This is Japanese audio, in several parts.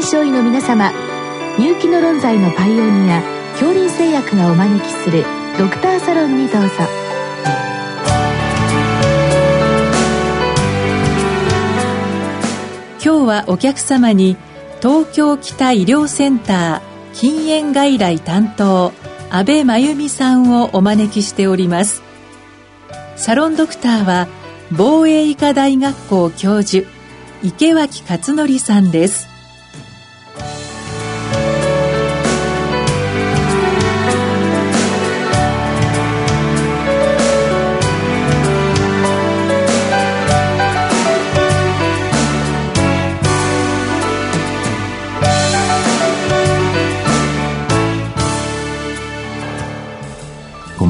臨床医の皆様入気の論剤のパイオニア恐林製薬がお招きするドクターサロンにどうぞ。今日はお客様に東京北医療センター禁煙外来担当安倍真由美さんをお招きしております。サロンドクターは防衛医科大学校教授池脇勝則さんです。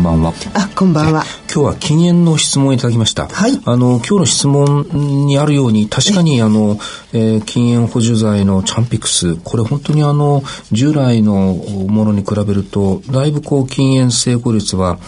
んばんは。あ、こんばんは。今日は禁煙の質問をいただきました。はいあの、今日の質問にあるように、確かにあの、えー禁煙補助剤のチャンピクス、これ本当にあの、従来のものに比べると、だいぶこう、禁煙成功率は、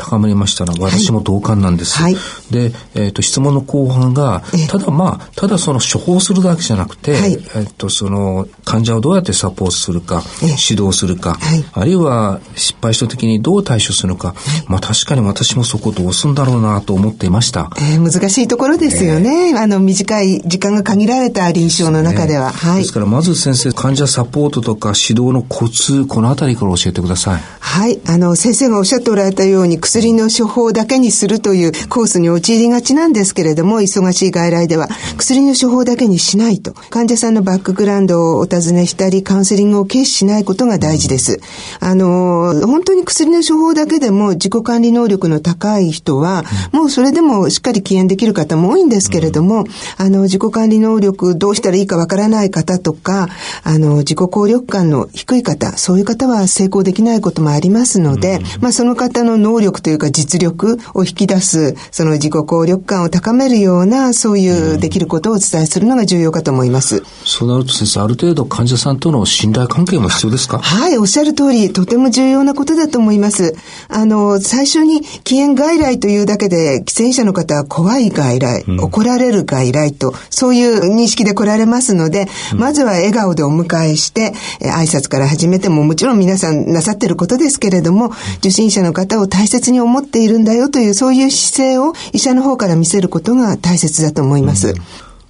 高まりましたら、私も同感なんです。はいで、えっ、と、質問の後半がええ、ただまあ、ただその処方するだけじゃなくて、はいえっ、と、その、患者をどうやってサポートするか、ええ指導するか、はいあるいは失敗した時にどう対処するのか、まあ確かに私もそこどうすんだろうなと思っていました。えー難しいところですよね。あの、短い時間が限られた臨床の中では。はいです。からまず先生、患者サポートとか指導のコツ、このあたりから教えてください。はい。あの、先生がおっしゃっておられたように、薬の処方だけにするというコースに陥りがちなんですけれども、忙しい外来では、薬の処方だけにしないと。患者さんのバックグラウンドをお尋ねしたり、カウンセリングを軽視しないことが大事です。あの、本当に薬の処方だけでも自己管理能力の高い人は、もうそれでもしっかり起煙できる方も多いんですけれども、あの、自己管理能力どうしたらいいかわからない方とか、あの、自己効力感の低い方、そういう方は成功できないこともありますので、まあその方の能力というか実力を引き出す、その自己効力感を高めるような、そういうできることをお伝えするのが重要かと思います。そうなると先生、ある程度患者さんとの信頼関係も必要ですか？はい、おっしゃる通り、とても重要なことだと思います。あの、最初に禁煙外来というだけで、喫煙者の方は怖い外来、怒られる外来と、そういう認識で来られますので、まずは笑顔でお迎えして、え挨拶から始めても、もちろん皆さんなさってることですけれども、受診者の方を大切に思っているんだよという、そういう姿勢を医者の方から見せることが大切だと思います。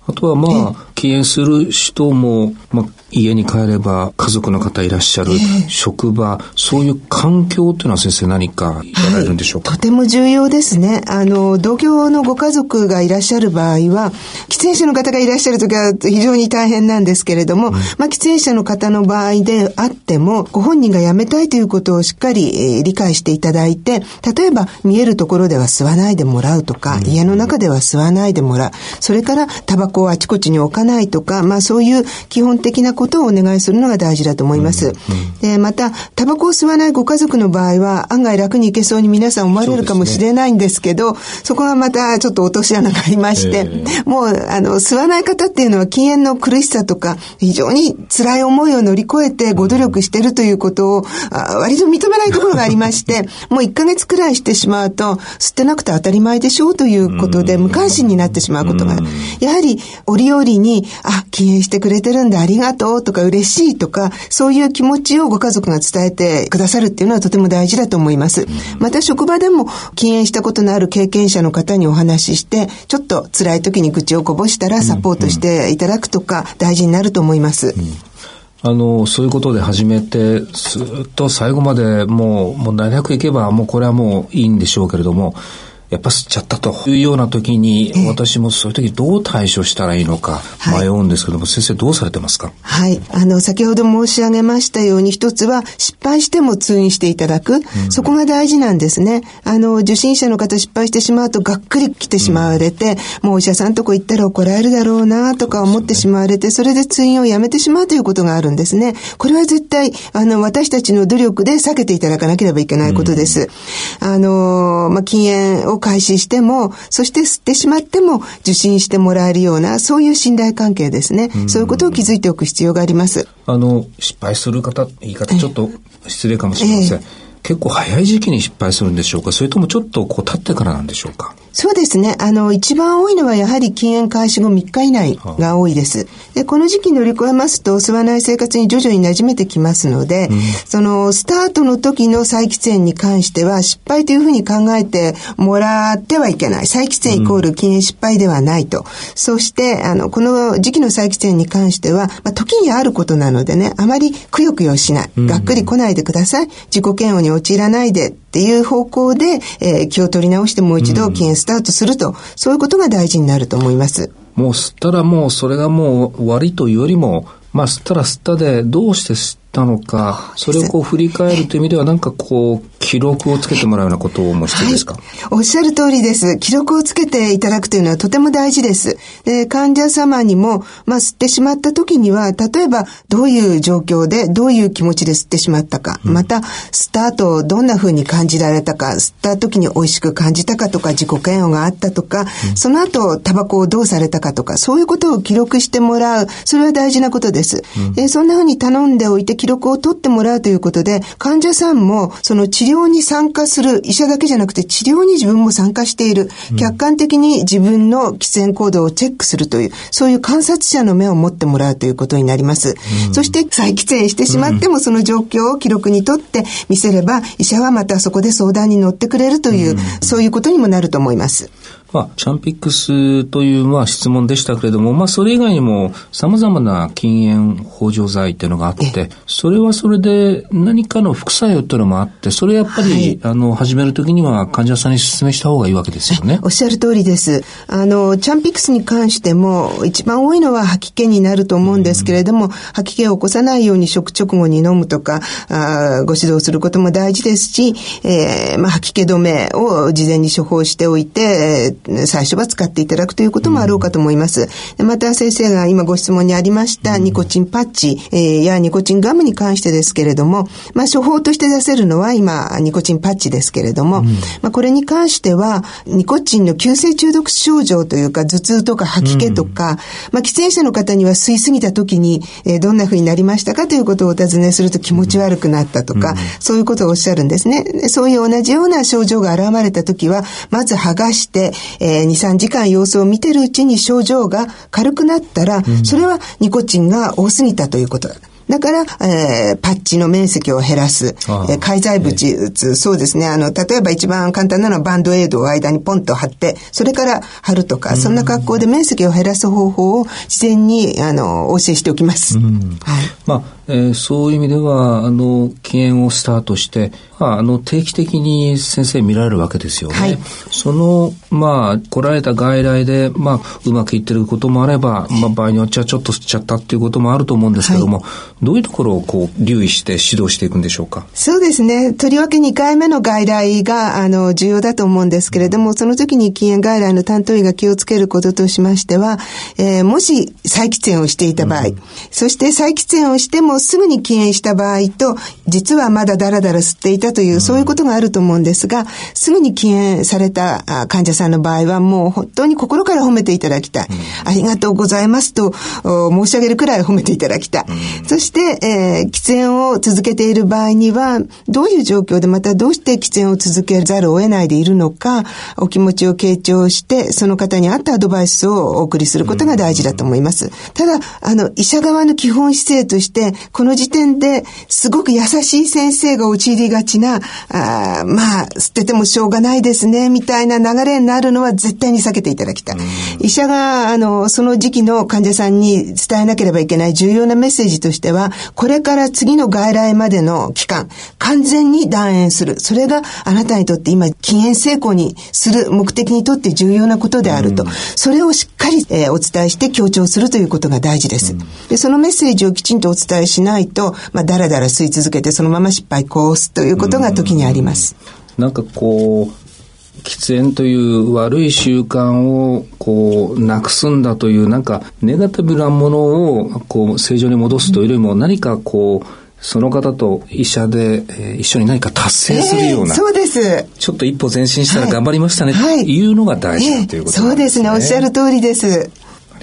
あとはまあ、禁煙する人も、まあ、家に帰れば家族の方いらっしゃる、職場、そういう環境っていうのは先生何かやられるんでしょうか、とても重要ですね。あの、同居のご家族がいらっしゃる場合は、喫煙者の方がいらっしゃるときは非常に大変なんですけれども、まあ、喫煙者の方の場合であっても、ご本人が辞めたいということをしっかり、えー理解していただいて、例えば見えるところでは吸わないでもらうとか、家の中では吸わないでもらう。それから、タバコをあちこちに置かないとか、まあそういう基本的なことをお願いするのが大事だと思います。で、また、タバコを吸わないご家族の場合は、案外楽にいけそうに皆さん思われるかもしれないんですけど、そこはまたちょっと落とし穴がありまして、もう、あの、吸わない方っていうのは禁煙の苦しさとか、非常に辛い思いを乗り越えてご努力してるということを、あ割と認めないところがありまして、もう1ヶ月くらいしてしまうと、吸ってなくて当たり前でしょうということで、無関心になってしまうことが。やはり、折々に、あ、禁煙してくれてるんだ、ありがとうとか、嬉しいとか、そういう気持ちをご家族が伝えてくださるっていうのはとても大事だと思います。また職場でも禁煙したことのある経験者の方にお話しして、ちょっと辛い時に愚痴をこぼしたらサポートしていただくとか、大事になると思います。あの、そういうことで始めて、ずっと最後までもう問題なくいけば、もうこれはもういいんでしょうけれども、やっぱ吸っちゃったというような時に、私もそういう時どう対処したらいいのか迷うんですけども、先生どうされてますか？はい。あの、先ほど申し上げましたように、一つは失敗しても通院していただく。そこが大事なんですね。あの、受診者の方失敗してしまうとがっくり来てしまわれて、もうお医者さんとこ行ったら怒られるだろうなとか思ってしまわれて、それで通院をやめてしまうということがあるんですね。これは絶対、あの、私たちの努力で避けていただかなければいけないことです。あの、まあ、禁煙を開始しても、そして吸ってしまっても受診してもらえるような、そういう信頼関係ですね。そういうことを築いておく必要があります。あの、失敗する方、言い方ちょっと失礼かもしれません。結構早い時期に失敗するんでしょうか？それともちょっとこう経ってからなんでしょうか？そうですね。あの、一番多いのはやはり禁煙開始後3日以内が多いです。で、この時期乗り越えますと、吸わない生活に徐々に馴染めてきますので、うん、その、スタートの時の再喫煙に関しては、失敗というふうに考えてもらってはいけない。再喫煙イコール禁煙失敗ではないと。うん、そして、あの、この時期の再喫煙に関しては、まあ、時にあることなのでね、あまりくよくよしない。がっくり来ないでください。自己嫌悪に陥らないでっていう方向で、えー、気を取り直してもう一度禁煙スタートすると、そういうことが大事になると思います。もう吸ったらもうそれがもう終わりというよりも、まあ吸ったら吸ったでどうして吸ったのか、それをこう振り返るという意味では、なんかこう、記録をつけてもらうようなことも必要ですか、はい、おっしゃる通りです。記録をつけていただくというのはとても大事です。で患者様にも、まあ、吸ってしまった時には、例えば、どういう状況で、どういう気持ちで吸ってしまったか、うん、また、吸った後、どんな風に感じられたか、吸った時に美味しく感じたかとか、自己嫌悪があったとか、うん、その後、タバコをどうされたかとか、そういうことを記録してもらう、それは大事なことです。うん、そんな風に頼んでおいて記録を取ってもらうということで、患者さんも、その治療に参加する、医者だけじゃなくて治療に自分も参加している、客観的に自分の喫煙行動をチェックするという、そういう観察者の目を持ってもらうということになります。うん、そして、再喫煙してしまっても、その状況を記録にとって見せれば、医者はまたそこで相談に乗ってくれるという、うん、そういうことにもなると思います。まあ、チャンピックスという、まあ、質問でしたけれども、まあ、それ以外にも様々な禁煙補助剤っていうのがあって、それはそれで何かの副作用っていうのもあって、それやっぱり、はい、あの、始めるときには患者さんに勧めした方がいいわけですよね。おっしゃる通りです。あの、チャンピックスに関しても、一番多いのは吐き気になると思うんですけれども、うん、吐き気を起こさないように食直後に飲むとか、あご指導することも大事ですし、えー、まあ、吐き気止めを事前に処方しておいて、最初は使っていただくということもあろうかと思います。うん、また先生が今ご質問にありましたニコチンパッチ、えー、やニコチンガムに関してですけれども、まあ処方として出せるのは今ニコチンパッチですけれども、うん、まあこれに関してはニコチンの急性中毒症状というか頭痛とか吐き気とか、うん、まあ喫煙者の方には吸いすぎた時に、えー、どんな風になりましたかということをお尋ねすると気持ち悪くなったとか、そういうことをおっしゃるんですね。そういう同じような症状が現れた時は、まず剥がして、えー、2、3時間様子を見てるうちに症状が軽くなったら、それはニコチンが多すぎたということだ。だから、えー、パッチの面積を減らす。えー、介在物、ね、そうですね。あの、例えば一番簡単なのはバンドエイドを間にポンと貼って、それから貼るとか、そんな格好で面積を減らす方法を事前に、あの、お教えしておきます。はい。まあ、えー、そういう意味では、あの、禁煙をスタートして、まあ、あの、定期的に先生見られるわけですよね。はい、その、まあ、来られた外来で、まあ、うまくいってることもあれば、まあ、場合によっちゃちょっと吸っちゃったっていうこともあると思うんですけども、はい、どういうところをこう、留意して指導していくんでしょうか？そうですね。とりわけ2回目の外来が、あの、重要だと思うんですけれども、その時に禁煙外来の担当医が気をつけることとしましては、えー、もし再喫煙をしていた場合、うん、そして再喫煙をしてもすぐに禁煙した場合と、実はまだダラダラ吸っていたという、そういうことがあると思うんですが、すぐに禁煙された患者さんの場合は、もう本当に心から褒めていただきたい。ありがとうございますと申し上げるくらい褒めていただきたい。そして、えー、喫煙を続けている場合には、どういう状況でまたどうして喫煙を続けざるを得ないでいるのか、お気持ちを傾聴して、その方に合ったアドバイスをお送りすることが大事だと思います。ただ、あの、医者側の基本姿勢として、この時点ですごく優しい先生が陥りがちな、あまあ、捨ててもしょうがないですね、みたいな流れになるのは絶対に避けていただきたい。医者が、あの、その時期の患者さんに伝えなければいけない重要なメッセージとしては、これから次の外来までの期間、完全に断煙する。それがあなたにとって今、禁煙成功にする目的にとって重要なことであると。それをしっかり、えー、お伝えして強調するということが大事です。で、そのメッセージをきちんとお伝えしないと、まあ、だらだら吸い続けてそのまま失敗コースということが時にあります。んなんかこう、喫煙という悪い習慣をこうなくすんだというなんかネガティブなものをこう正常に戻すというよりも何かこうその方と医者で、えー、一緒に何か達成するような、えー、そうです。ちょっと一歩前進したら頑張りましたね、はい、というのが大事だということですね、そうですね。おっしゃる通りです。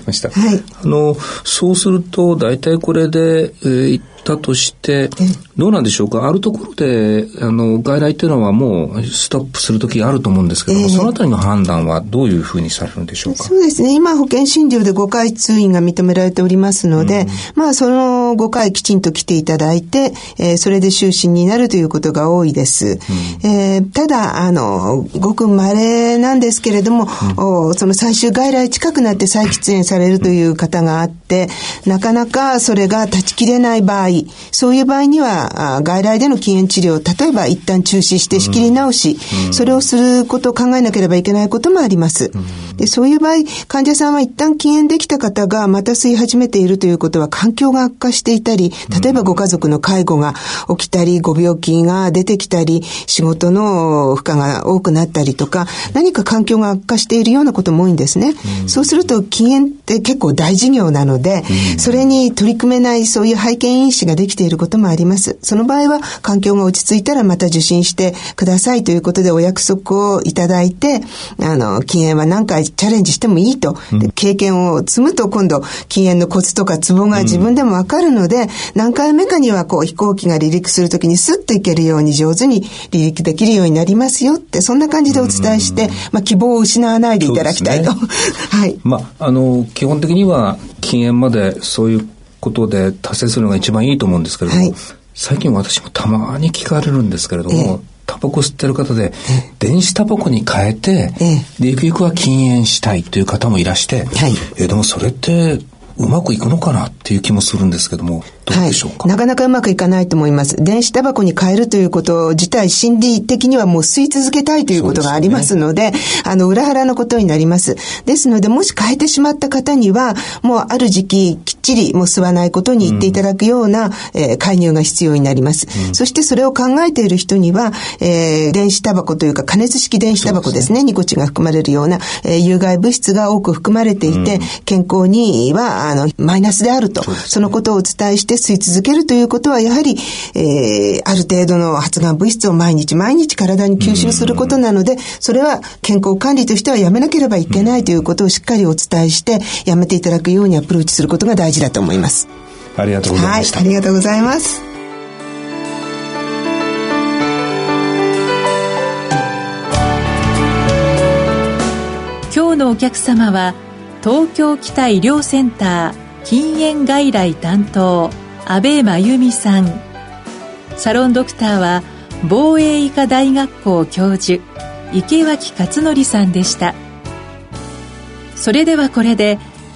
ました。はい。あの、そうすると大体これで、えー、一ったとして、どうなんでしょうか？あるところで、あの、外来っていうのはもうストップするときあると思うんですけども、えー、そのあたりの判断はどういうふうにされるんでしょうか？そうですね。今、保険診療で5回通院が認められておりますので、うん、まあ、その5回きちんと来ていただいて、えー、それで就診になるということが多いです。うん、えー、ただ、あの、ごく稀なんですけれども、うん、その最終外来近くなって再喫煙されるという方があって、なかなかそれが断ち切れない場合、そういう場合には、外来での禁煙治療、例えば一旦中止して仕切り直し、それをすることを考えなければいけないこともあります。でそういう場合、患者さんは一旦禁煙できた方がまた吸い始めているということは環境が悪化していたり、例えばご家族の介護が起きたり、ご病気が出てきたり、仕事の負荷が多くなったりとか、何か環境が悪化しているようなことも多いんですね。そうすると禁煙って結構大事業なので、それに取り組めないそういう背景因子ができていることもあります。その場合は環境が落ち着いたらまた受診してくださいということでお約束をいただいて、あの、禁煙は何回チャレンジしてもいいと。で経験を積むと今度禁煙のコツとかツボが自分でもわかるので、何回目かにはこう飛行機が離陸するときにスッと行けるように上手に離陸できるようになりますよって、そんな感じでお伝えして、まあ希望を失わないでいただきたいと。ね、はい。まあ、あの、基本的には禁煙までそういうことで達成するのが一番いいと思うんですけれども、はい、最近私もたまに聞かれるんですけれども、ええ、タバコ吸ってる方で、電子タバコに変えて、で、ゆくゆくは禁煙したいという方もいらして、はい、え、でもそれって、うまくいくのかなっていう気もするんですけども、どうでしょうか、はい、なかなかうまくいかないと思います。電子タバコに変えるということ自体、心理的にはもう吸い続けたいということがありますので、でね、あの、裏腹のことになります。ですので、もし変えてしまった方には、もうある時期、ちりもう吸わないことに言っていただくような、うん、えー、介入が必要になります。うん、そしてそれを考えている人には、えー、電子タバコというか加熱式電子タバコですね、すね。ニコチンが含まれるような、えー、有害物質が多く含まれていて、うん、健康には、あの、マイナスであると、そ、ね,、のことをお伝えして吸い続けるということは、やはり、えー、ある程度の発がん物質を毎日毎日体に吸収することなので、それは健康管理としてはやめなければいけないということをしっかりお伝えして、やめていただくようにアプローチすることが大事だと思います。ありがとうございました。はい、ありがとうございます。今日のお客様は東京北医療センター禁煙外来担当安倍真由美さんサロンドクターは防衛医科大学校教授池脇勝則さんでしたそれではこれで